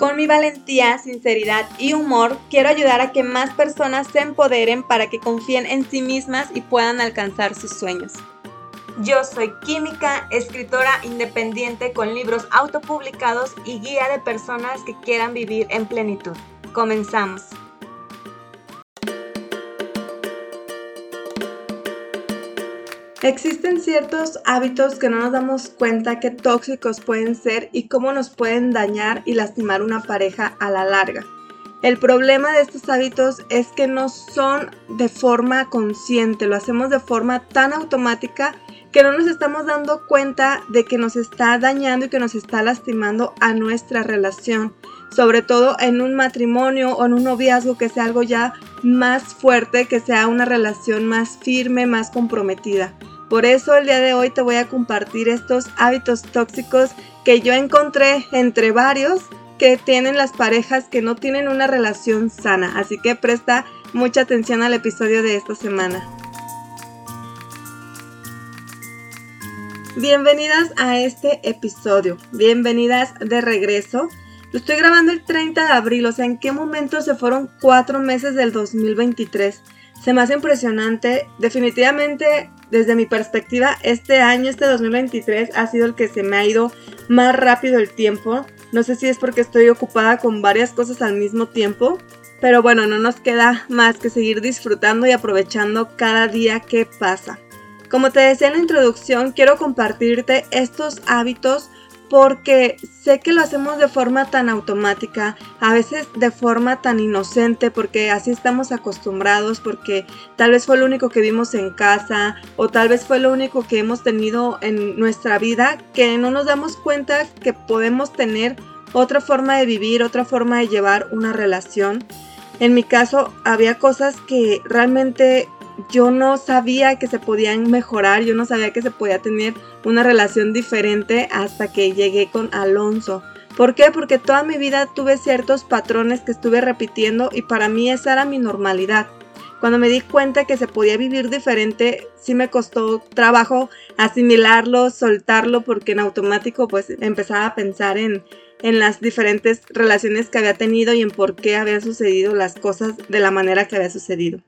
Con mi valentía, sinceridad y humor, quiero ayudar a que más personas se empoderen para que confíen en sí mismas y puedan alcanzar sus sueños. Yo soy química, escritora independiente con libros autopublicados y guía de personas que quieran vivir en plenitud. Comenzamos. Existen ciertos hábitos que no nos damos cuenta qué tóxicos pueden ser y cómo nos pueden dañar y lastimar una pareja a la larga. El problema de estos hábitos es que no son de forma consciente, lo hacemos de forma tan automática que no nos estamos dando cuenta de que nos está dañando y que nos está lastimando a nuestra relación, sobre todo en un matrimonio o en un noviazgo que sea algo ya más fuerte, que sea una relación más firme, más comprometida. Por eso el día de hoy te voy a compartir estos hábitos tóxicos que yo encontré entre varios que tienen las parejas que no tienen una relación sana. Así que presta mucha atención al episodio de esta semana. Bienvenidas a este episodio, bienvenidas de regreso. Lo estoy grabando el 30 de abril, o sea, ¿en qué momento se fueron cuatro meses del 2023? Se me hace impresionante, definitivamente desde mi perspectiva, este año, este 2023, ha sido el que se me ha ido más rápido el tiempo. No sé si es porque estoy ocupada con varias cosas al mismo tiempo, pero bueno, no nos queda más que seguir disfrutando y aprovechando cada día que pasa. Como te decía en la introducción, quiero compartirte estos hábitos porque sé que lo hacemos de forma tan automática, a veces de forma tan inocente, porque así estamos acostumbrados, porque tal vez fue lo único que vimos en casa o tal vez fue lo único que hemos tenido en nuestra vida, que no nos damos cuenta que podemos tener otra forma de vivir, otra forma de llevar una relación. En mi caso había cosas que realmente yo no sabía que se podían mejorar, yo no sabía que se podía tener una relación diferente hasta que llegué con Alonso. ¿Por qué? Porque toda mi vida tuve ciertos patrones que estuve repitiendo y para mí esa era mi normalidad. Cuando me di cuenta que se podía vivir diferente, sí me costó trabajo asimilarlo, soltarlo, porque en automático pues empezaba a pensar en, en las diferentes relaciones que había tenido y en por qué habían sucedido las cosas de la manera que había sucedido.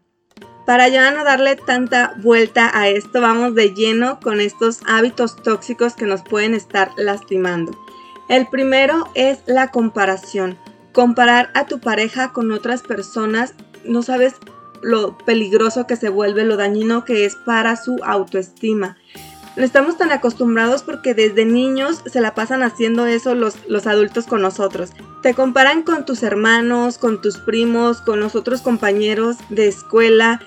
Para ya no darle tanta vuelta a esto, vamos de lleno con estos hábitos tóxicos que nos pueden estar lastimando. El primero es la comparación. Comparar a tu pareja con otras personas, no sabes lo peligroso que se vuelve, lo dañino que es para su autoestima. No estamos tan acostumbrados porque desde niños se la pasan haciendo eso los, los adultos con nosotros. Te comparan con tus hermanos, con tus primos, con los otros compañeros de escuela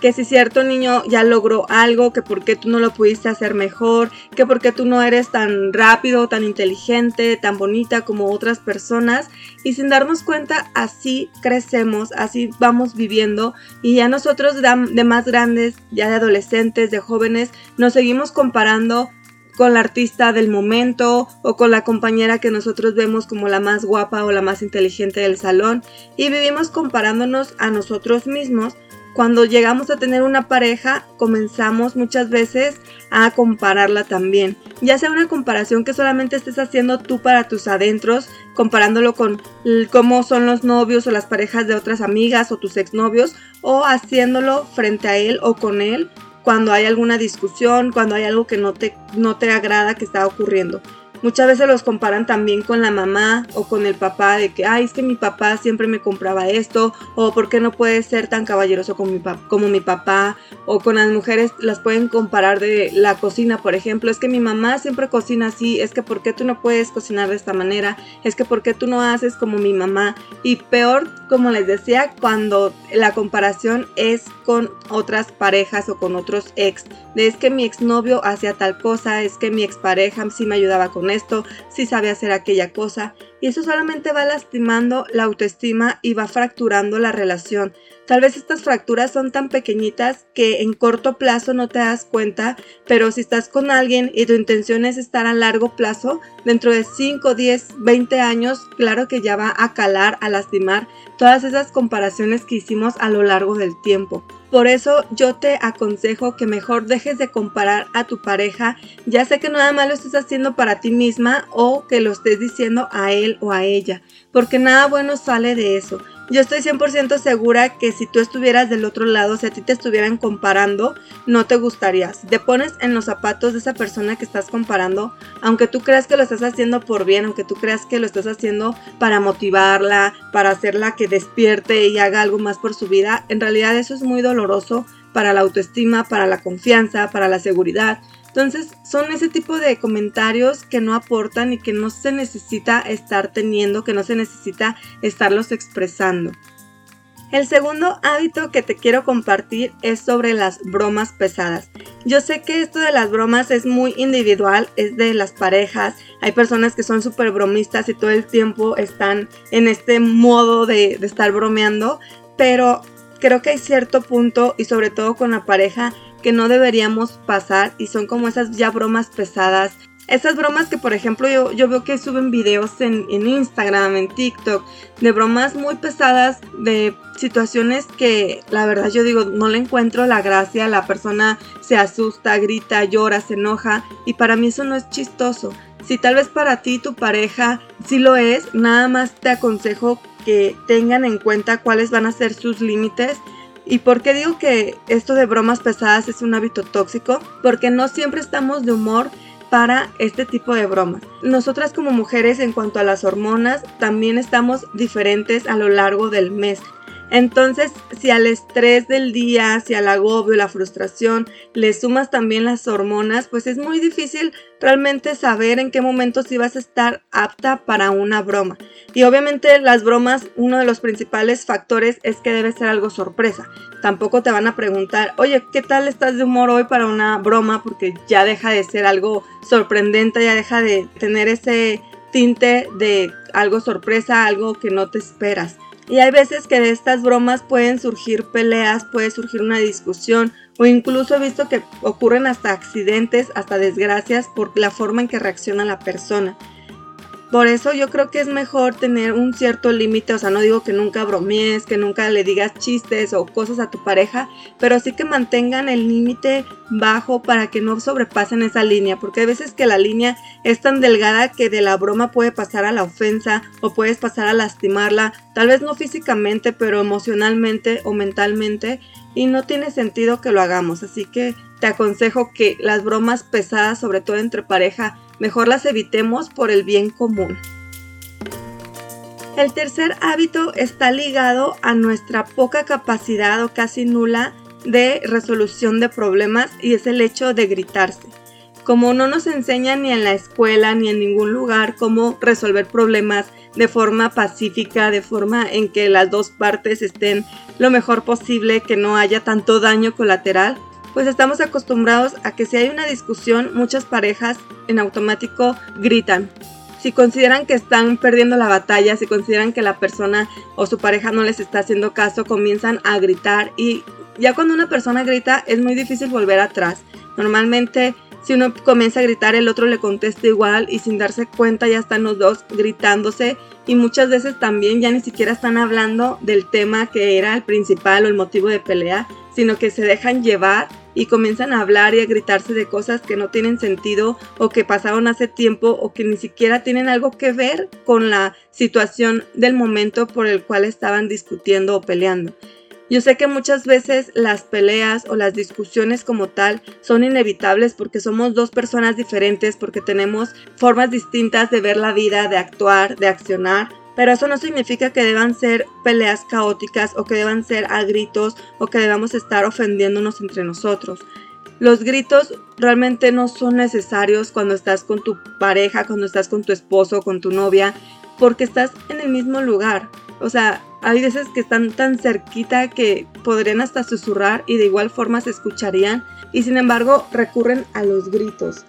que si cierto niño ya logró algo, que por qué tú no lo pudiste hacer mejor, que por qué tú no eres tan rápido, tan inteligente, tan bonita como otras personas. Y sin darnos cuenta, así crecemos, así vamos viviendo. Y ya nosotros de más grandes, ya de adolescentes, de jóvenes, nos seguimos comparando con la artista del momento o con la compañera que nosotros vemos como la más guapa o la más inteligente del salón y vivimos comparándonos a nosotros mismos cuando llegamos a tener una pareja, comenzamos muchas veces a compararla también. Ya sea una comparación que solamente estés haciendo tú para tus adentros, comparándolo con cómo son los novios o las parejas de otras amigas o tus exnovios, o haciéndolo frente a él o con él cuando hay alguna discusión, cuando hay algo que no te, no te agrada que está ocurriendo. Muchas veces los comparan también con la mamá o con el papá de que, ay, es que mi papá siempre me compraba esto, o por qué no puede ser tan caballeroso como mi, como mi papá, o con las mujeres las pueden comparar de la cocina, por ejemplo, es que mi mamá siempre cocina así, es que por qué tú no puedes cocinar de esta manera, es que por qué tú no haces como mi mamá, y peor, como les decía, cuando la comparación es con otras parejas o con otros ex, de es que mi exnovio hacía tal cosa, es que mi expareja sí me ayudaba con esto, si sabe hacer aquella cosa. y eso solamente va lastimando la autoestima y va fracturando la relación. Tal vez estas fracturas son tan pequeñitas que en corto plazo no te das cuenta, pero si estás con alguien y tu intención es estar a largo plazo, dentro de 5, 10, 20 años, claro que ya va a calar, a lastimar todas esas comparaciones que hicimos a lo largo del tiempo. Por eso yo te aconsejo que mejor dejes de comparar a tu pareja, ya sé que nada más lo estés haciendo para ti misma o que lo estés diciendo a él o a ella, porque nada bueno sale de eso. Yo estoy 100% segura que si tú estuvieras del otro lado, si a ti te estuvieran comparando, no te gustaría. Si te pones en los zapatos de esa persona que estás comparando, aunque tú creas que lo estás haciendo por bien, aunque tú creas que lo estás haciendo para motivarla, para hacerla que despierte y haga algo más por su vida, en realidad eso es muy doloroso para la autoestima, para la confianza, para la seguridad. Entonces son ese tipo de comentarios que no aportan y que no se necesita estar teniendo, que no se necesita estarlos expresando. El segundo hábito que te quiero compartir es sobre las bromas pesadas. Yo sé que esto de las bromas es muy individual, es de las parejas. Hay personas que son súper bromistas y todo el tiempo están en este modo de, de estar bromeando, pero creo que hay cierto punto y sobre todo con la pareja que no deberíamos pasar y son como esas ya bromas pesadas. Esas bromas que por ejemplo yo, yo veo que suben videos en, en Instagram, en TikTok, de bromas muy pesadas, de situaciones que la verdad yo digo, no le encuentro la gracia, la persona se asusta, grita, llora, se enoja y para mí eso no es chistoso. Si tal vez para ti tu pareja sí lo es, nada más te aconsejo que tengan en cuenta cuáles van a ser sus límites ¿Y por qué digo que esto de bromas pesadas es un hábito tóxico? Porque no siempre estamos de humor para este tipo de bromas. Nosotras como mujeres en cuanto a las hormonas también estamos diferentes a lo largo del mes. Entonces, si al estrés del día, si al agobio, la frustración, le sumas también las hormonas, pues es muy difícil realmente saber en qué momento si vas a estar apta para una broma. Y obviamente las bromas, uno de los principales factores es que debe ser algo sorpresa. Tampoco te van a preguntar, oye, ¿qué tal estás de humor hoy para una broma? Porque ya deja de ser algo sorprendente, ya deja de tener ese tinte de algo sorpresa, algo que no te esperas. Y hay veces que de estas bromas pueden surgir peleas, puede surgir una discusión o incluso he visto que ocurren hasta accidentes, hasta desgracias por la forma en que reacciona la persona. Por eso yo creo que es mejor tener un cierto límite, o sea, no digo que nunca bromees, que nunca le digas chistes o cosas a tu pareja, pero sí que mantengan el límite bajo para que no sobrepasen esa línea, porque hay veces que la línea es tan delgada que de la broma puede pasar a la ofensa o puedes pasar a lastimarla, tal vez no físicamente, pero emocionalmente o mentalmente, y no tiene sentido que lo hagamos, así que te aconsejo que las bromas pesadas, sobre todo entre pareja, mejor las evitemos por el bien común. El tercer hábito está ligado a nuestra poca capacidad o casi nula de resolución de problemas y es el hecho de gritarse. Como no nos enseñan ni en la escuela ni en ningún lugar cómo resolver problemas de forma pacífica, de forma en que las dos partes estén lo mejor posible, que no haya tanto daño colateral, pues estamos acostumbrados a que si hay una discusión, muchas parejas en automático gritan. Si consideran que están perdiendo la batalla, si consideran que la persona o su pareja no les está haciendo caso, comienzan a gritar y ya cuando una persona grita es muy difícil volver atrás. Normalmente si uno comienza a gritar el otro le contesta igual y sin darse cuenta ya están los dos gritándose y muchas veces también ya ni siquiera están hablando del tema que era el principal o el motivo de pelea, sino que se dejan llevar y comienzan a hablar y a gritarse de cosas que no tienen sentido o que pasaron hace tiempo o que ni siquiera tienen algo que ver con la situación del momento por el cual estaban discutiendo o peleando. Yo sé que muchas veces las peleas o las discusiones como tal son inevitables porque somos dos personas diferentes, porque tenemos formas distintas de ver la vida, de actuar, de accionar, pero eso no significa que deban ser peleas caóticas o que deban ser a gritos o que debamos estar ofendiéndonos entre nosotros. Los gritos realmente no son necesarios cuando estás con tu pareja, cuando estás con tu esposo, con tu novia, porque estás en el mismo lugar. O sea, hay veces que están tan cerquita que podrían hasta susurrar y de igual forma se escucharían y sin embargo recurren a los gritos.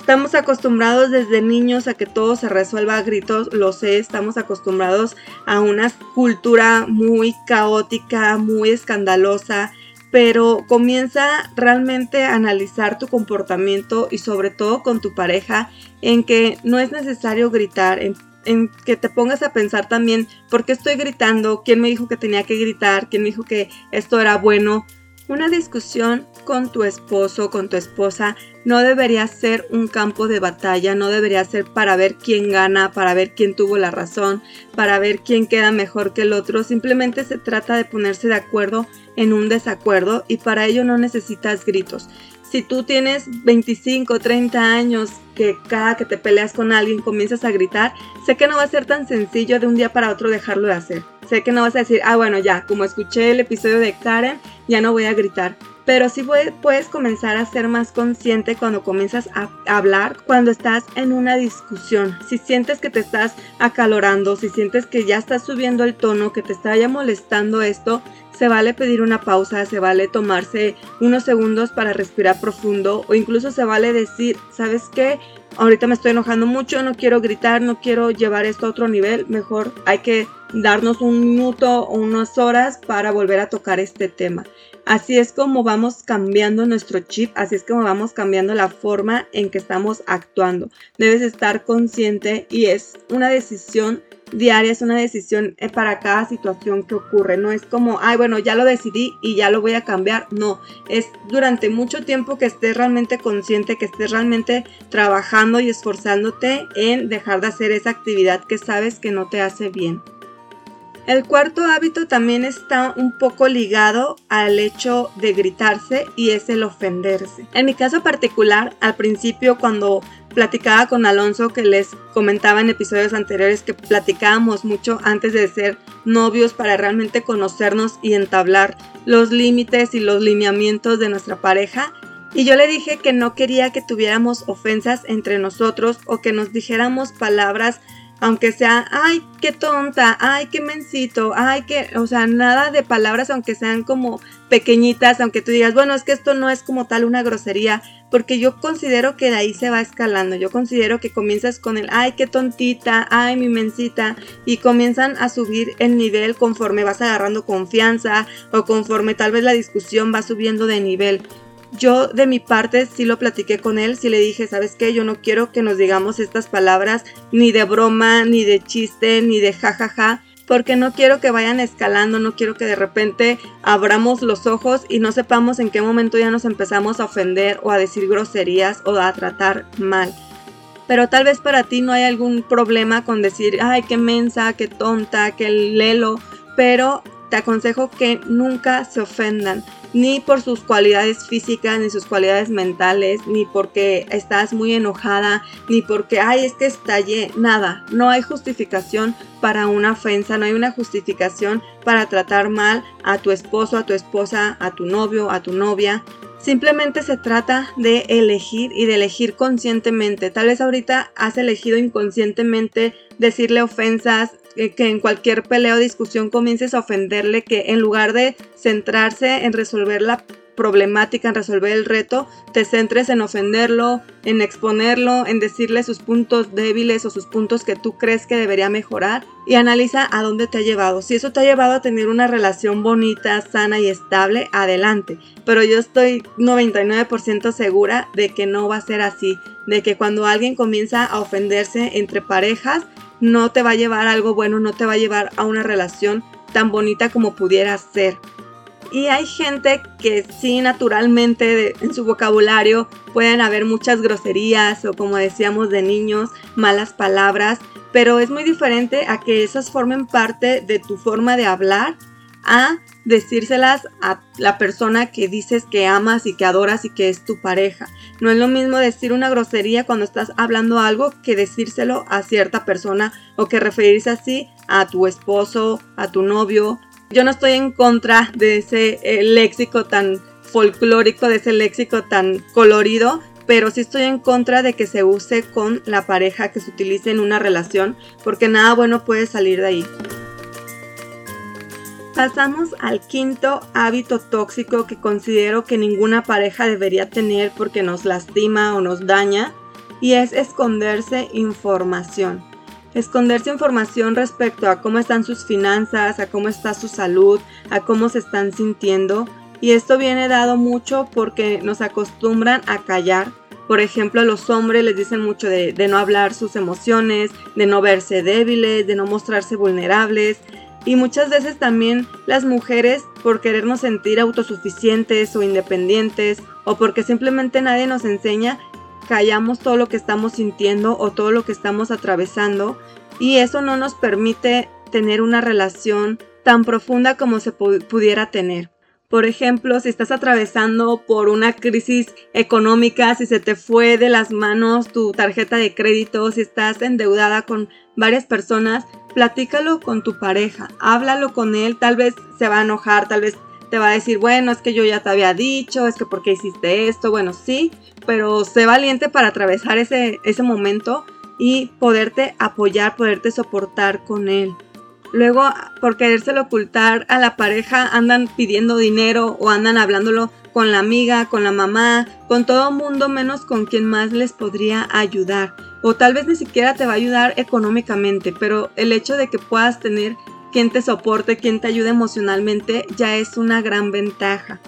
Estamos acostumbrados desde niños a que todo se resuelva a gritos, lo sé, estamos acostumbrados a una cultura muy caótica, muy escandalosa, pero comienza realmente a analizar tu comportamiento y sobre todo con tu pareja en que no es necesario gritar, en, que te pongas a pensar también por qué estoy gritando, quién me dijo que tenía que gritar, quién me dijo que esto era bueno. Una discusión con tu esposo, con tu esposa, no debería ser un campo de batalla, no debería ser para ver quién gana, para ver quién tuvo la razón, para ver quién queda mejor que el otro. Simplemente se trata de ponerse de acuerdo en un desacuerdo y para ello no necesitas gritos. Si tú tienes 25, 30 años que cada que te peleas con alguien comienzas a gritar, sé que no va a ser tan sencillo de un día para otro dejarlo de hacer. Sé que no vas a decir, ah, bueno, ya, como escuché el episodio de Karen, ya no voy a gritar pero sí puedes comenzar a ser más consciente cuando comienzas a hablar, cuando estás en una discusión. Si sientes que te estás acalorando, si sientes que ya estás subiendo el tono, que te está ya molestando esto, se vale pedir una pausa, se vale tomarse unos segundos para respirar profundo o incluso se vale decir, ¿sabes qué? Ahorita me estoy enojando mucho, no quiero gritar, no quiero llevar esto a otro nivel, mejor hay que darnos un minuto o unas horas para volver a tocar este tema. Así es como vamos cambiando nuestro chip, así es como vamos cambiando la forma en que estamos actuando. Debes estar consciente y es una decisión diaria, es una decisión eh, para cada situación que ocurre. No es como, ay, bueno, ya lo decidí y ya lo voy a cambiar. No, es durante mucho tiempo que estés realmente consciente, que estés realmente trabajando y esforzándote en dejar de hacer esa actividad que sabes que no te hace bien. El cuarto hábito también está un poco ligado al hecho de gritarse y es el ofenderse. En mi caso particular, al principio cuando platicaba con Alonso que les comentaba en episodios anteriores que platicábamos mucho antes de ser novios para realmente conocernos y entablar los límites y los lineamientos de nuestra pareja. Y yo le dije que no quería que tuviéramos ofensas entre nosotros o que nos dijéramos palabras aunque sea, ay, qué tonta, ay, qué mencito, ay, qué, o sea, nada de palabras, aunque sean como pequeñitas, aunque tú digas, bueno, es que esto no es como tal una grosería, porque yo considero que de ahí se va escalando, yo considero que comienzas con el, ay, qué tontita, ay, mi mencita, y comienzan a subir el nivel conforme vas agarrando confianza o conforme tal vez la discusión va subiendo de nivel. Yo de mi parte sí lo platiqué con él, sí le dije, ¿sabes qué? Yo no quiero que nos digamos estas palabras ni de broma, ni de chiste, ni de jajaja, porque no quiero que vayan escalando, no quiero que de repente abramos los ojos y no sepamos en qué momento ya nos empezamos a ofender o a decir groserías o a tratar mal. Pero tal vez para ti no hay algún problema con decir, ay, qué mensa, qué tonta, qué lelo, pero te aconsejo que nunca se ofendan ni por sus cualidades físicas, ni sus cualidades mentales, ni porque estás muy enojada, ni porque, ay, es que estallé, nada, no hay justificación para una ofensa, no hay una justificación para tratar mal a tu esposo, a tu esposa, a tu novio, a tu novia. Simplemente se trata de elegir y de elegir conscientemente. Tal vez ahorita has elegido inconscientemente decirle ofensas, que, en cualquier pelea o discusión comiences a ofenderle, que en lugar de centrarse en resolver la problemática, en resolver el reto, te centres en ofenderlo, en exponerlo, en decirle sus puntos débiles o sus puntos que tú crees que debería mejorar y analiza a dónde te ha llevado. Si eso te ha llevado a tener una relación bonita, sana y estable, adelante. Pero yo estoy 99% segura de que no va a ser así, de que cuando alguien comienza a ofenderse entre parejas, no te va a llevar a algo bueno, no te va a llevar a una relación tan bonita como pudiera ser. Y hay gente que sí, naturalmente en su vocabulario pueden haber muchas groserías o como decíamos de niños, malas palabras, pero es muy diferente a que esas formen parte de tu forma de hablar decírselas a la persona que dices que amas y que adoras y que es tu pareja. No es lo mismo decir una grosería cuando estás hablando algo que decírselo a cierta persona o que referirse así a tu esposo, a tu novio. Yo no estoy en contra de ese eh, léxico tan folclórico, de ese léxico tan colorido, pero sí estoy en contra de que se use con la pareja, que se utilice en una relación, porque nada bueno puede salir de ahí. Pasamos al quinto hábito tóxico que considero que ninguna pareja debería tener porque nos lastima o nos daña y es esconderse información. Esconderse información respecto a cómo están sus finanzas, a cómo está su salud, a cómo se están sintiendo. Y esto viene dado mucho porque nos acostumbran a callar. Por ejemplo, a los hombres les dicen mucho de, de no hablar sus emociones, de no verse débiles, de no mostrarse vulnerables. Y muchas veces también las mujeres, por querernos sentir autosuficientes o independientes, o porque simplemente nadie nos enseña, callamos todo lo que estamos sintiendo o todo lo que estamos atravesando y eso no nos permite tener una relación tan profunda como se pudiera tener. Por ejemplo, si estás atravesando por una crisis económica, si se te fue de las manos tu tarjeta de crédito, si estás endeudada con varias personas, platícalo con tu pareja, háblalo con él, tal vez se va a enojar, tal vez te va a decir, bueno, es que yo ya te había dicho, es que por qué hiciste esto, bueno, sí, pero sé valiente para atravesar ese, ese momento y poderte apoyar, poderte soportar con él. Luego, por querérselo ocultar a la pareja, andan pidiendo dinero o andan hablándolo con la amiga, con la mamá, con todo mundo menos con quien más les podría ayudar. O tal vez ni siquiera te va a ayudar económicamente, pero el hecho de que puedas tener quien te soporte, quien te ayude emocionalmente, ya es una gran ventaja.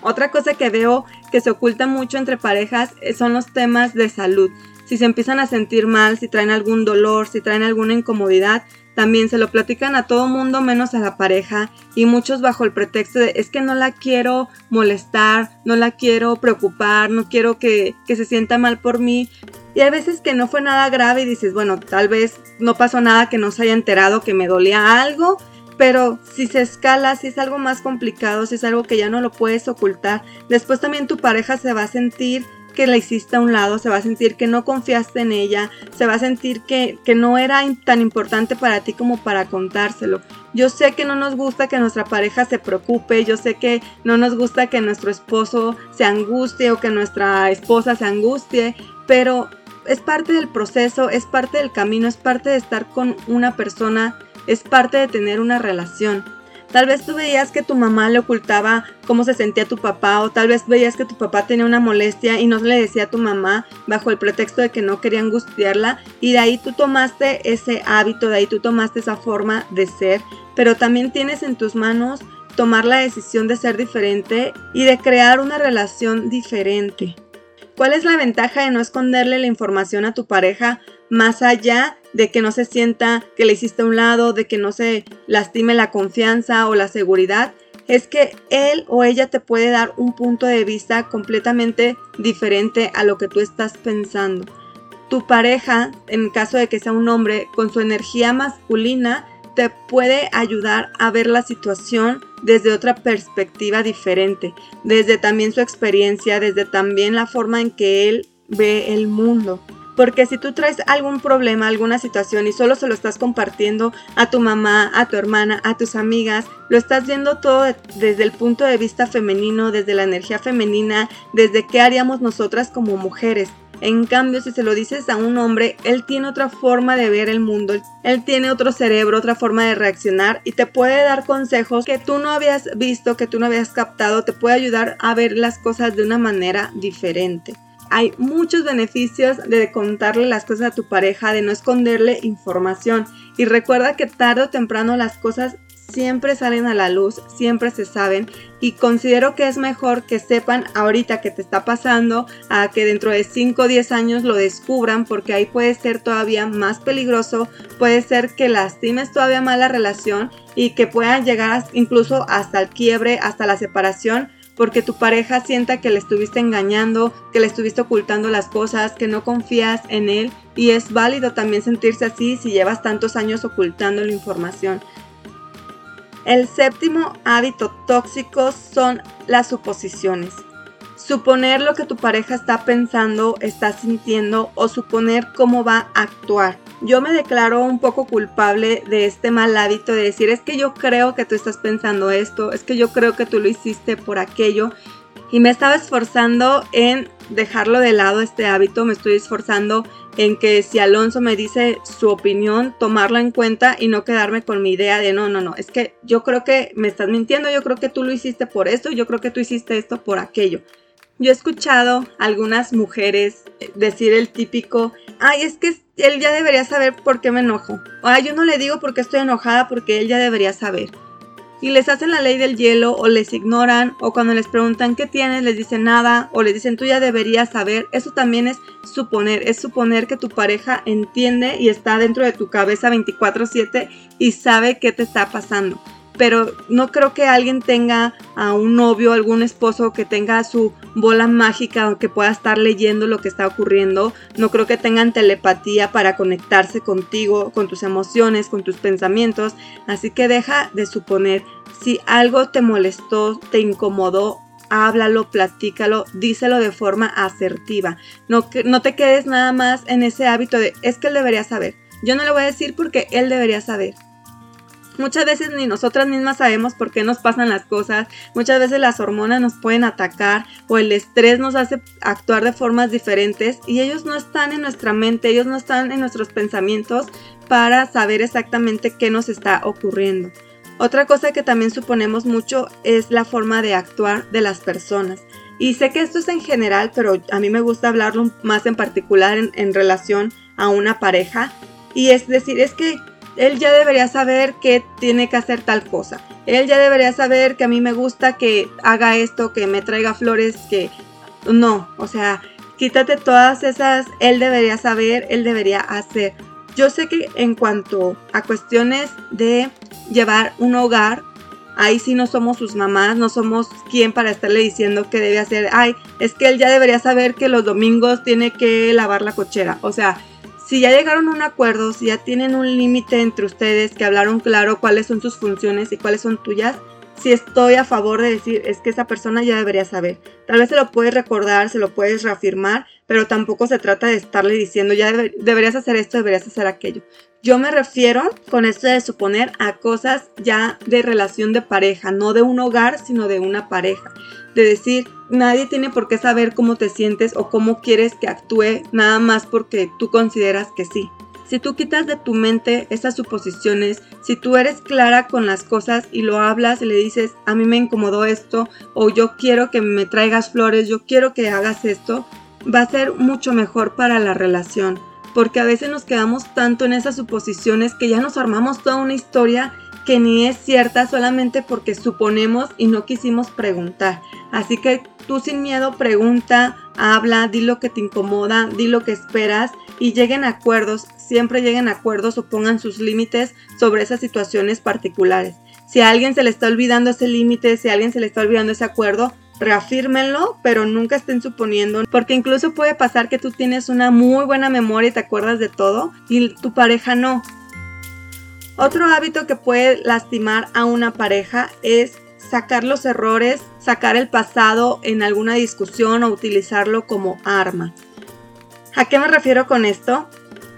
Otra cosa que veo que se oculta mucho entre parejas eh, son los temas de salud. Si se empiezan a sentir mal, si traen algún dolor, si traen alguna incomodidad, también se lo platican a todo mundo menos a la pareja y muchos bajo el pretexto de es que no la quiero molestar, no la quiero preocupar, no quiero que, que se sienta mal por mí. Y hay veces que no fue nada grave y dices, bueno, tal vez no pasó nada que no se haya enterado que me dolía algo, pero si se escala, si es algo más complicado, si es algo que ya no lo puedes ocultar, después también tu pareja se va a sentir que la hiciste a un lado, se va a sentir que no confiaste en ella, se va a sentir que, que no era tan importante para ti como para contárselo. Yo sé que no nos gusta que nuestra pareja se preocupe, yo sé que no nos gusta que nuestro esposo se angustie o que nuestra esposa se angustie, pero es parte del proceso, es parte del camino, es parte de estar con una persona, es parte de tener una relación. Tal vez tú veías que tu mamá le ocultaba cómo se sentía tu papá o tal vez veías que tu papá tenía una molestia y no le decía a tu mamá bajo el pretexto de que no quería angustiarla y de ahí tú tomaste ese hábito, de ahí tú tomaste esa forma de ser, pero también tienes en tus manos tomar la decisión de ser diferente y de crear una relación diferente. ¿Cuál es la ventaja de no esconderle la información a tu pareja más allá de que no se sienta que le hiciste a un lado, de que no se lastime la confianza o la seguridad? Es que él o ella te puede dar un punto de vista completamente diferente a lo que tú estás pensando. Tu pareja, en caso de que sea un hombre, con su energía masculina, te puede ayudar a ver la situación desde otra perspectiva diferente, desde también su experiencia, desde también la forma en que él ve el mundo. Porque si tú traes algún problema, alguna situación y solo se lo estás compartiendo a tu mamá, a tu hermana, a tus amigas, lo estás viendo todo desde el punto de vista femenino, desde la energía femenina, desde qué haríamos nosotras como mujeres. En cambio, si se lo dices a un hombre, él tiene otra forma de ver el mundo, él tiene otro cerebro, otra forma de reaccionar y te puede dar consejos que tú no habías visto, que tú no habías captado, te puede ayudar a ver las cosas de una manera diferente. Hay muchos beneficios de contarle las cosas a tu pareja, de no esconderle información. Y recuerda que tarde o temprano las cosas siempre salen a la luz, siempre se saben y considero que es mejor que sepan ahorita que te está pasando a que dentro de 5 o 10 años lo descubran porque ahí puede ser todavía más peligroso, puede ser que lastimes todavía más la relación y que puedan llegar incluso hasta el quiebre, hasta la separación porque tu pareja sienta que le estuviste engañando, que le estuviste ocultando las cosas, que no confías en él y es válido también sentirse así si llevas tantos años ocultando la información. El séptimo hábito tóxico son las suposiciones. Suponer lo que tu pareja está pensando, está sintiendo o suponer cómo va a actuar. Yo me declaro un poco culpable de este mal hábito de decir es que yo creo que tú estás pensando esto, es que yo creo que tú lo hiciste por aquello y me estaba esforzando en dejarlo de lado este hábito, me estoy esforzando en que si Alonso me dice su opinión, tomarla en cuenta y no quedarme con mi idea de no, no, no, es que yo creo que me estás mintiendo, yo creo que tú lo hiciste por esto, yo creo que tú hiciste esto por aquello. Yo he escuchado algunas mujeres decir el típico, ay, es que él ya debería saber por qué me enojo. Ay, yo no le digo porque estoy enojada porque él ya debería saber y les hacen la ley del hielo o les ignoran o cuando les preguntan qué tienes les dicen nada o les dicen tú ya deberías saber, eso también es suponer, es suponer que tu pareja entiende y está dentro de tu cabeza 24/7 y sabe qué te está pasando pero no creo que alguien tenga a un novio, algún esposo que tenga su bola mágica o que pueda estar leyendo lo que está ocurriendo. No creo que tengan telepatía para conectarse contigo, con tus emociones, con tus pensamientos. Así que deja de suponer. Si algo te molestó, te incomodó, háblalo, platícalo, díselo de forma asertiva. No, no te quedes nada más en ese hábito de es que él debería saber. Yo no le voy a decir porque él debería saber. Muchas veces ni nosotras mismas sabemos por qué nos pasan las cosas. Muchas veces las hormonas nos pueden atacar o el estrés nos hace actuar de formas diferentes y ellos no están en nuestra mente, ellos no están en nuestros pensamientos para saber exactamente qué nos está ocurriendo. Otra cosa que también suponemos mucho es la forma de actuar de las personas. Y sé que esto es en general, pero a mí me gusta hablarlo más en particular en, en relación a una pareja. Y es decir, es que él ya debería saber que tiene que hacer tal cosa. Él ya debería saber que a mí me gusta que haga esto, que me traiga flores, que no, o sea, quítate todas esas, él debería saber, él debería hacer. Yo sé que en cuanto a cuestiones de llevar un hogar, ahí sí no somos sus mamás, no somos quien para estarle diciendo que debe hacer, ay, es que él ya debería saber que los domingos tiene que lavar la cochera. O sea, si ya llegaron a un acuerdo, si ya tienen un límite entre ustedes, que hablaron claro cuáles son sus funciones y cuáles son tuyas, si estoy a favor de decir es que esa persona ya debería saber. Tal vez se lo puedes recordar, se lo puedes reafirmar, pero tampoco se trata de estarle diciendo ya deberías hacer esto, deberías hacer aquello. Yo me refiero con esto de suponer a cosas ya de relación de pareja, no de un hogar, sino de una pareja. De decir, nadie tiene por qué saber cómo te sientes o cómo quieres que actúe nada más porque tú consideras que sí. Si tú quitas de tu mente esas suposiciones, si tú eres clara con las cosas y lo hablas y le dices, a mí me incomodó esto, o yo quiero que me traigas flores, yo quiero que hagas esto, va a ser mucho mejor para la relación. Porque a veces nos quedamos tanto en esas suposiciones que ya nos armamos toda una historia que ni es cierta solamente porque suponemos y no quisimos preguntar. Así que tú sin miedo pregunta, habla, di lo que te incomoda, di lo que esperas y lleguen a acuerdos, siempre lleguen a acuerdos o pongan sus límites sobre esas situaciones particulares. Si a alguien se le está olvidando ese límite, si a alguien se le está olvidando ese acuerdo, reafírmenlo, pero nunca estén suponiendo, porque incluso puede pasar que tú tienes una muy buena memoria y te acuerdas de todo y tu pareja no. Otro hábito que puede lastimar a una pareja es sacar los errores, sacar el pasado en alguna discusión o utilizarlo como arma. ¿A qué me refiero con esto?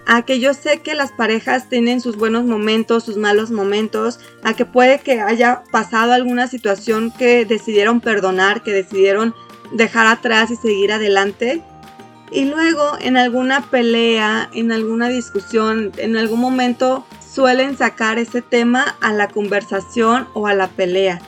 A que yo sé que las parejas tienen sus buenos momentos, sus malos momentos, a que puede que haya pasado alguna situación que decidieron perdonar, que decidieron dejar atrás y seguir adelante. Y luego en alguna pelea, en alguna discusión, en algún momento suelen sacar ese tema a la conversación o a la pelea.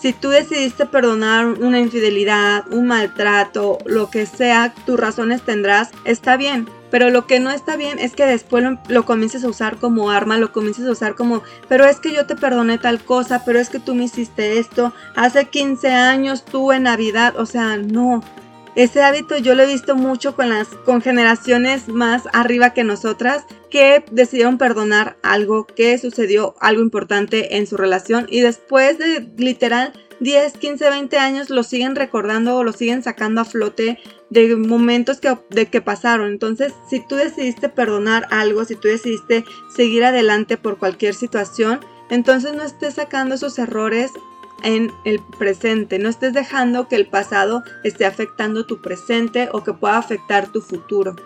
Si tú decidiste perdonar una infidelidad, un maltrato, lo que sea, tus razones tendrás, está bien. Pero lo que no está bien es que después lo, comiences a usar como arma, lo comiences a usar como, pero es que yo te perdoné tal cosa, pero es que tú me hiciste esto, hace 15 años tú en Navidad, o sea, no, ese hábito yo lo he visto mucho con las con generaciones más arriba que nosotras que decidieron perdonar algo que sucedió, algo importante en su relación y después de literal 10, 15, 20 años lo siguen recordando o lo siguen sacando a flote de momentos que, de que pasaron. Entonces, si tú decidiste perdonar algo, si tú decidiste seguir adelante por cualquier situación, entonces no estés sacando esos errores en el presente. No estés dejando que el pasado esté afectando tu presente o que pueda afectar tu futuro.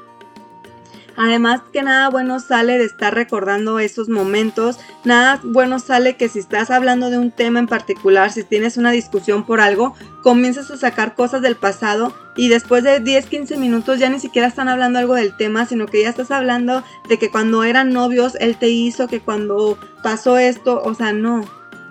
Además que nada bueno sale de estar recordando esos momentos, nada bueno sale que si estás hablando de un tema en particular, si tienes una discusión por algo, comienzas a sacar cosas del pasado y después de 10, 15 minutos ya ni siquiera están hablando algo del tema, sino que ya estás hablando de que cuando eran novios él te hizo, que cuando pasó esto, o sea, no,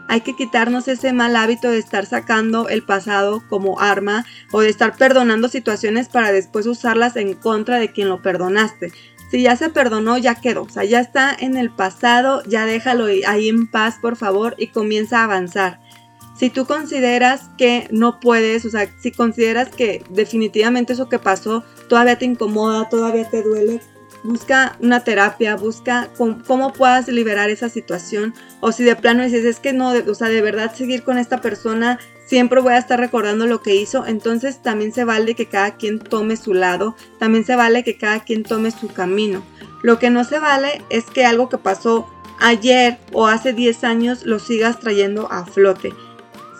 hay que quitarnos ese mal hábito de estar sacando el pasado como arma o de estar perdonando situaciones para después usarlas en contra de quien lo perdonaste. Si ya se perdonó, ya quedó, o sea, ya está en el pasado, ya déjalo ahí en paz, por favor, y comienza a avanzar. Si tú consideras que no puedes, o sea, si consideras que definitivamente eso que pasó todavía te incomoda, todavía te duele, busca una terapia, busca cómo, puedas liberar esa situación. O si de plano dices, es que no, o sea, de verdad seguir con esta persona, siempre voy a estar recordando lo que hizo. Entonces también se vale que cada quien tome su lado, también se vale que cada quien tome su camino. Lo que no se vale es que algo que pasó ayer o hace 10 años lo sigas trayendo a flote.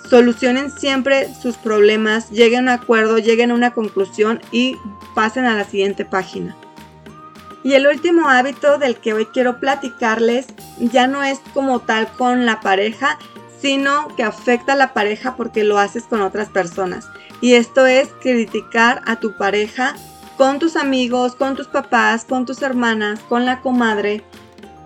Solucionen siempre sus problemas, lleguen a un acuerdo, lleguen a una conclusión y pasen a la siguiente página. Y el último hábito del que hoy quiero platicarles ya no es como tal con la pareja, sino que afecta a la pareja porque lo haces con otras personas. Y esto es criticar a tu pareja con tus amigos, con tus papás, con tus hermanas, con la comadre,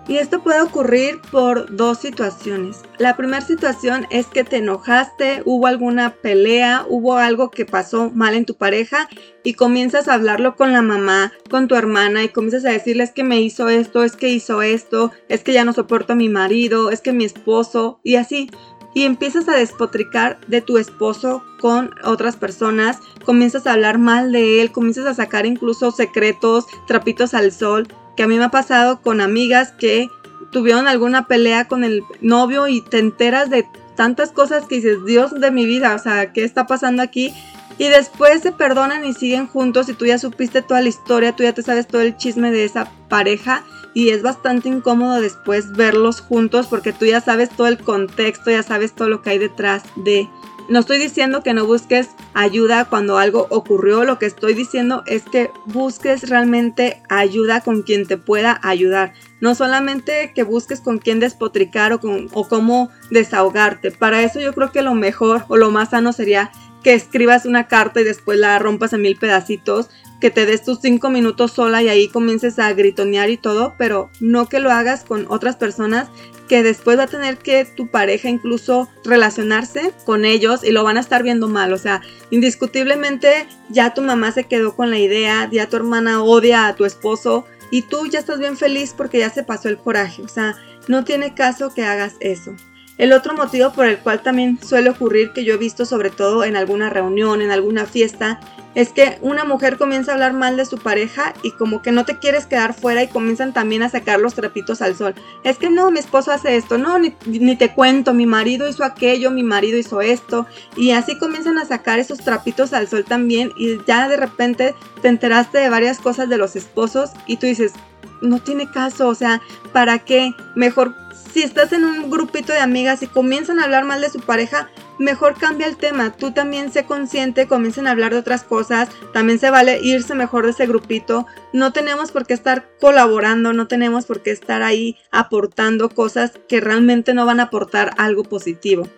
y esto puede ocurrir por dos situaciones. La primera situación es que te enojaste, hubo alguna pelea, hubo algo que pasó mal en tu pareja y comienzas a hablarlo con la mamá, con tu hermana y comienzas a decirles que me hizo esto, es que hizo esto, es que ya no soporto a mi marido, es que mi esposo y así. Y empiezas a despotricar de tu esposo con otras personas, comienzas a hablar mal de él, comienzas a sacar incluso secretos, trapitos al sol que a mí me ha pasado con amigas que tuvieron alguna pelea con el novio y te enteras de tantas cosas que dices, Dios de mi vida, o sea, ¿qué está pasando aquí? Y después se perdonan y siguen juntos y tú ya supiste toda la historia, tú ya te sabes todo el chisme de esa pareja y es bastante incómodo después verlos juntos porque tú ya sabes todo el contexto, ya sabes todo lo que hay detrás de. No estoy diciendo que no busques ayuda cuando algo ocurrió, lo que estoy diciendo es que busques realmente ayuda con quien te pueda ayudar. No solamente que busques con quién despotricar o, con, o cómo desahogarte. Para eso yo creo que lo mejor o lo más sano sería que escribas una carta y después la rompas en mil pedacitos, que te des tus cinco minutos sola y ahí comiences a gritonear y todo, pero no que lo hagas con otras personas que después va a tener que tu pareja incluso relacionarse con ellos y lo van a estar viendo mal. O sea, indiscutiblemente ya tu mamá se quedó con la idea, ya tu hermana odia a tu esposo y tú ya estás bien feliz porque ya se pasó el coraje. O sea, no tiene caso que hagas eso. El otro motivo por el cual también suele ocurrir, que yo he visto sobre todo en alguna reunión, en alguna fiesta, es que una mujer comienza a hablar mal de su pareja y como que no te quieres quedar fuera y comienzan también a sacar los trapitos al sol. Es que no, mi esposo hace esto, no, ni, te cuento, mi marido hizo aquello, mi marido hizo esto. Y así comienzan a sacar esos trapitos al sol también y ya de repente te enteraste de varias cosas de los esposos y tú dices, no tiene caso, o sea, ¿para qué? Mejor si estás en un grupito de amigas y comienzan a hablar mal de su pareja, mejor cambia el tema. Tú también sé consciente, comiencen a hablar de otras cosas. También se vale irse mejor de ese grupito. No tenemos por qué estar colaborando, no tenemos por qué estar ahí aportando cosas que realmente no van a aportar algo positivo.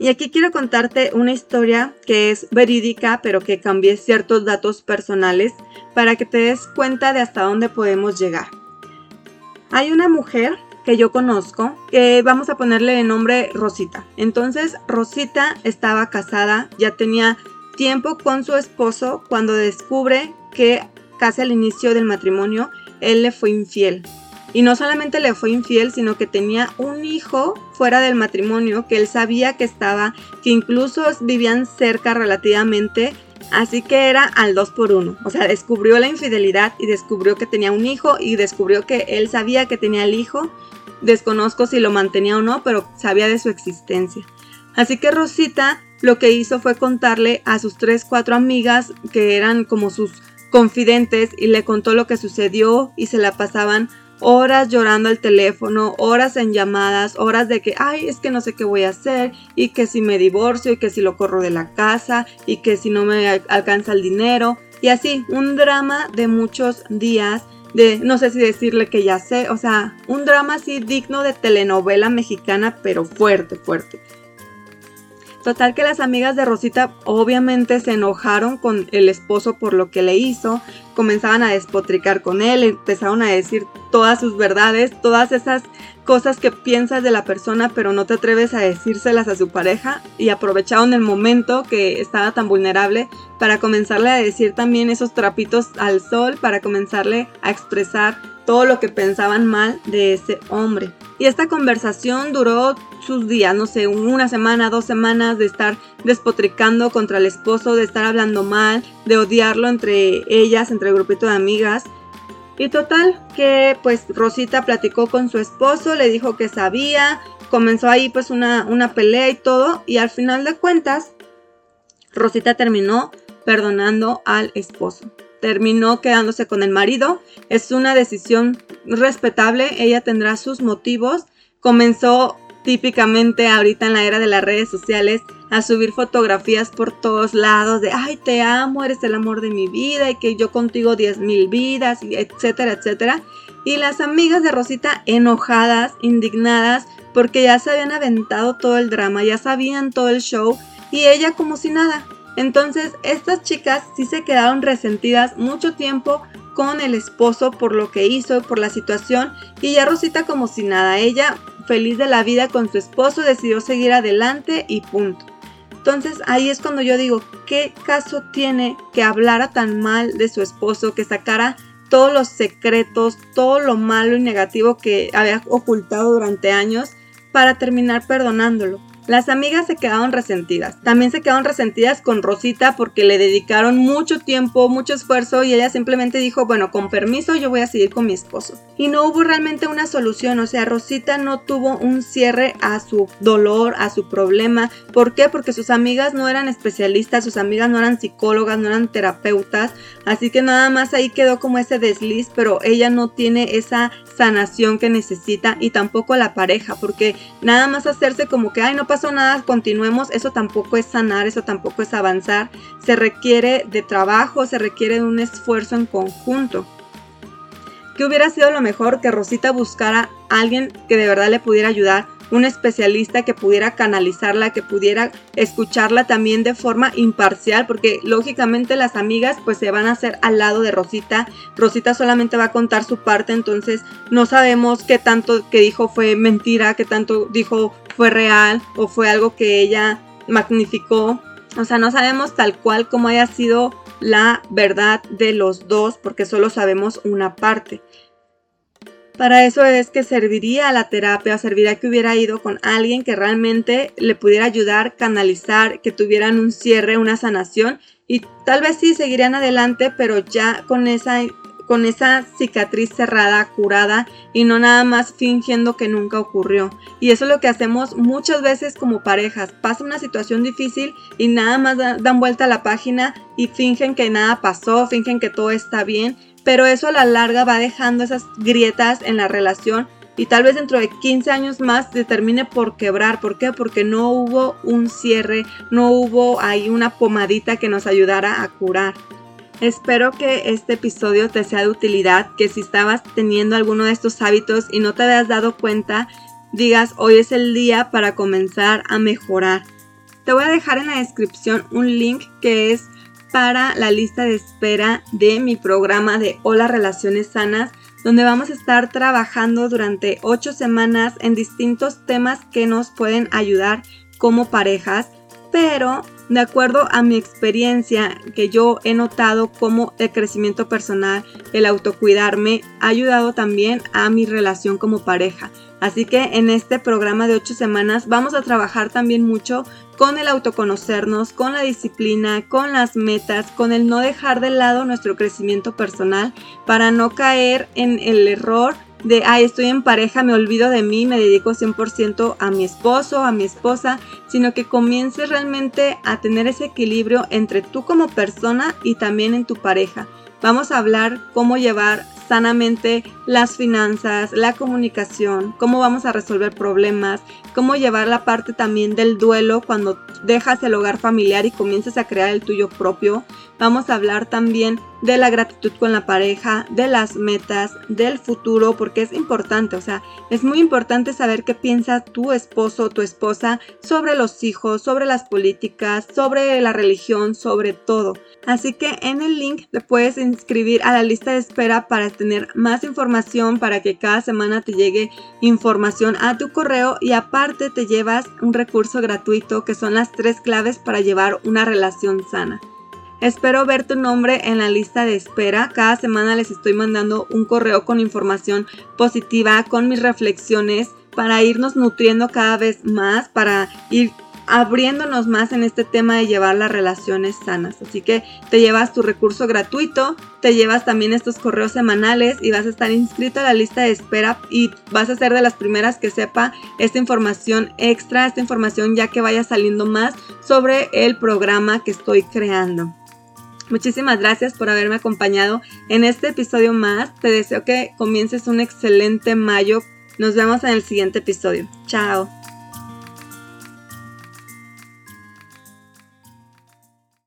Y aquí quiero contarte una historia que es verídica, pero que cambié ciertos datos personales para que te des cuenta de hasta dónde podemos llegar. Hay una mujer que yo conozco, que vamos a ponerle el nombre Rosita. Entonces Rosita estaba casada, ya tenía tiempo con su esposo cuando descubre que casi al inicio del matrimonio él le fue infiel. Y no solamente le fue infiel, sino que tenía un hijo fuera del matrimonio que él sabía que estaba, que incluso vivían cerca relativamente, así que era al 2 por 1 O sea, descubrió la infidelidad y descubrió que tenía un hijo y descubrió que él sabía que tenía el hijo Desconozco si lo mantenía o no, pero sabía de su existencia. Así que Rosita lo que hizo fue contarle a sus tres, cuatro amigas que eran como sus confidentes y le contó lo que sucedió y se la pasaban horas llorando al teléfono, horas en llamadas, horas de que, ay, es que no sé qué voy a hacer y que si me divorcio y que si lo corro de la casa y que si no me alcanza el dinero y así, un drama de muchos días de, no sé si decirle que ya sé, o sea, un drama así digno de telenovela mexicana, pero fuerte, fuerte. Total que las amigas de Rosita obviamente se enojaron con el esposo por lo que le hizo, comenzaban a despotricar con él, empezaron a decir todas sus verdades, todas esas cosas que piensas de la persona pero no te atreves a decírselas a su pareja y aprovecharon el momento que estaba tan vulnerable para comenzarle a decir también esos trapitos al sol, para comenzarle a expresar todo lo que pensaban mal de ese hombre. Y esta conversación duró sus días, no sé, una semana, dos semanas de estar despotricando contra el esposo, de estar hablando mal, de odiarlo entre ellas, entre el grupito de amigas. Y total, que pues Rosita platicó con su esposo, le dijo que sabía, comenzó ahí pues una, una pelea y todo, y al final de cuentas, Rosita terminó perdonando al esposo. Terminó quedándose con el marido. Es una decisión respetable. Ella tendrá sus motivos. Comenzó típicamente ahorita en la era de las redes sociales a subir fotografías por todos lados de, ay, te amo, eres el amor de mi vida y que yo contigo 10 mil vidas, etcétera, etcétera. Y las amigas de Rosita enojadas, indignadas, porque ya se habían aventado todo el drama, ya sabían todo el show y ella como si nada. Entonces, estas chicas sí se quedaron resentidas mucho tiempo con el esposo por lo que hizo, por la situación, y ya Rosita como si nada, ella feliz de la vida con su esposo decidió seguir adelante y punto. Entonces ahí es cuando yo digo, ¿qué caso tiene que hablara tan mal de su esposo, que sacara todos los secretos, todo lo malo y negativo que había ocultado durante años para terminar perdonándolo? Las amigas se quedaron resentidas. También se quedaron resentidas con Rosita porque le dedicaron mucho tiempo, mucho esfuerzo y ella simplemente dijo, bueno, con permiso yo voy a seguir con mi esposo. Y no hubo realmente una solución, o sea, Rosita no tuvo un cierre a su dolor, a su problema. ¿Por qué? Porque sus amigas no eran especialistas, sus amigas no eran psicólogas, no eran terapeutas, así que nada más ahí quedó como ese desliz, pero ella no tiene esa sanación que necesita y tampoco la pareja, porque nada más hacerse como que, ay, no pasa nada, continuemos, eso tampoco es sanar, eso tampoco es avanzar. Se requiere de trabajo, se requiere de un esfuerzo en conjunto. ¿Qué hubiera sido lo mejor que Rosita buscara a alguien que de verdad le pudiera ayudar? Un especialista que pudiera canalizarla, que pudiera escucharla también de forma imparcial, porque lógicamente las amigas pues se van a hacer al lado de Rosita. Rosita solamente va a contar su parte, entonces no sabemos qué tanto que dijo fue mentira, qué tanto dijo fue real o fue algo que ella magnificó. O sea, no sabemos tal cual cómo haya sido la verdad de los dos porque solo sabemos una parte. Para eso es que serviría la terapia, serviría que hubiera ido con alguien que realmente le pudiera ayudar, canalizar, que tuvieran un cierre, una sanación y tal vez sí seguirían adelante, pero ya con esa con esa cicatriz cerrada, curada y no nada más fingiendo que nunca ocurrió. Y eso es lo que hacemos muchas veces como parejas. Pasa una situación difícil y nada más dan vuelta a la página y fingen que nada pasó, fingen que todo está bien pero eso a la larga va dejando esas grietas en la relación y tal vez dentro de 15 años más se termine por quebrar. ¿Por qué? Porque no hubo un cierre, no hubo ahí una pomadita que nos ayudara a curar. Espero que este episodio te sea de utilidad, que si estabas teniendo alguno de estos hábitos y no te habías dado cuenta, digas hoy es el día para comenzar a mejorar. Te voy a dejar en la descripción un link que es para la lista de espera de mi programa de Hola Relaciones Sanas, donde vamos a estar trabajando durante ocho semanas en distintos temas que nos pueden ayudar como parejas, pero de acuerdo a mi experiencia que yo he notado como el crecimiento personal, el autocuidarme, ha ayudado también a mi relación como pareja. Así que en este programa de ocho semanas vamos a trabajar también mucho con el autoconocernos, con la disciplina, con las metas, con el no dejar de lado nuestro crecimiento personal para no caer en el error de, ay, estoy en pareja, me olvido de mí, me dedico 100% a mi esposo, a mi esposa, sino que comiences realmente a tener ese equilibrio entre tú como persona y también en tu pareja. Vamos a hablar cómo llevar sanamente las finanzas, la comunicación, cómo vamos a resolver problemas, cómo llevar la parte también del duelo cuando dejas el hogar familiar y comienzas a crear el tuyo propio. Vamos a hablar también de la gratitud con la pareja, de las metas, del futuro, porque es importante, o sea, es muy importante saber qué piensa tu esposo o tu esposa sobre los hijos, sobre las políticas, sobre la religión, sobre todo. Así que en el link te puedes inscribir a la lista de espera para tener más información, para que cada semana te llegue información a tu correo y aparte te llevas un recurso gratuito que son las tres claves para llevar una relación sana. Espero ver tu nombre en la lista de espera. Cada semana les estoy mandando un correo con información positiva, con mis reflexiones, para irnos nutriendo cada vez más, para ir abriéndonos más en este tema de llevar las relaciones sanas. Así que te llevas tu recurso gratuito, te llevas también estos correos semanales y vas a estar inscrito a la lista de espera y vas a ser de las primeras que sepa esta información extra, esta información ya que vaya saliendo más sobre el programa que estoy creando. Muchísimas gracias por haberme acompañado en este episodio más. Te deseo que comiences un excelente mayo. Nos vemos en el siguiente episodio. Chao.